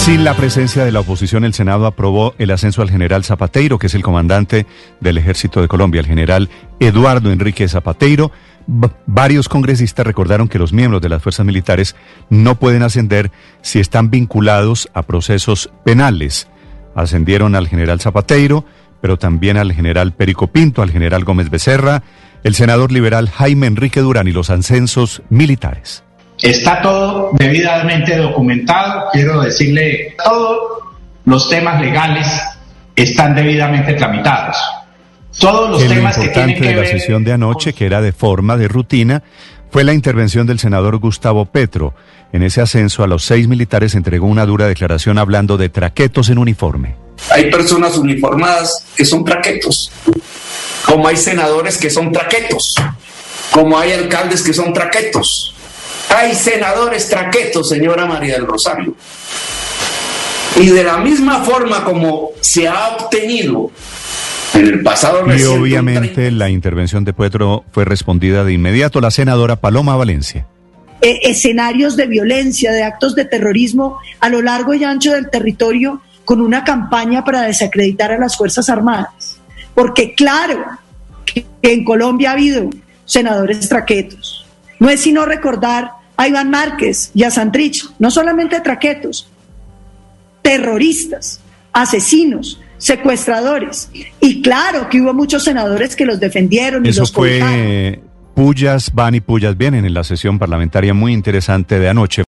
Sin la presencia de la oposición, el Senado aprobó el ascenso al general Zapateiro, que es el comandante del Ejército de Colombia, el general Eduardo Enrique Zapateiro. varios congresistas recordaron que los miembros de las fuerzas militares no pueden ascender si están vinculados a procesos penales. Ascendieron al general Zapateiro, pero también al general Perico Pinto, al general Gómez Becerra, el senador liberal Jaime Enrique Durán y los ascensos militares. Está todo debidamente documentado. Quiero decirle, todos los temas legales están debidamente tramitados. Todos los temas que tienen que de la sesión de anoche, que era de forma, de rutina, fue la intervención del senador Gustavo Petro. En ese ascenso a los seis militares entregó una dura declaración hablando de traquetos en uniforme. Hay personas uniformadas que son traquetos, como hay senadores que son traquetos, como hay alcaldes que son traquetos. Hay senadores traquetos, señora María del Rosario. Y de la misma forma como se ha obtenido en el pasado Y obviamente la intervención de Petro fue respondida de inmediato la senadora Paloma Valencia. Eh, escenarios de violencia, de actos de terrorismo a lo largo y ancho del territorio con una campaña para desacreditar a las Fuerzas Armadas. Porque claro que en Colombia ha habido senadores traquetos. No es sino recordar a Iván Márquez y a Santrich, no solamente traquetos, terroristas, asesinos, secuestradores. Y claro que hubo muchos senadores que los defendieron. Eso y los fue Pullas van y Pullas vienen en la sesión parlamentaria muy interesante de anoche.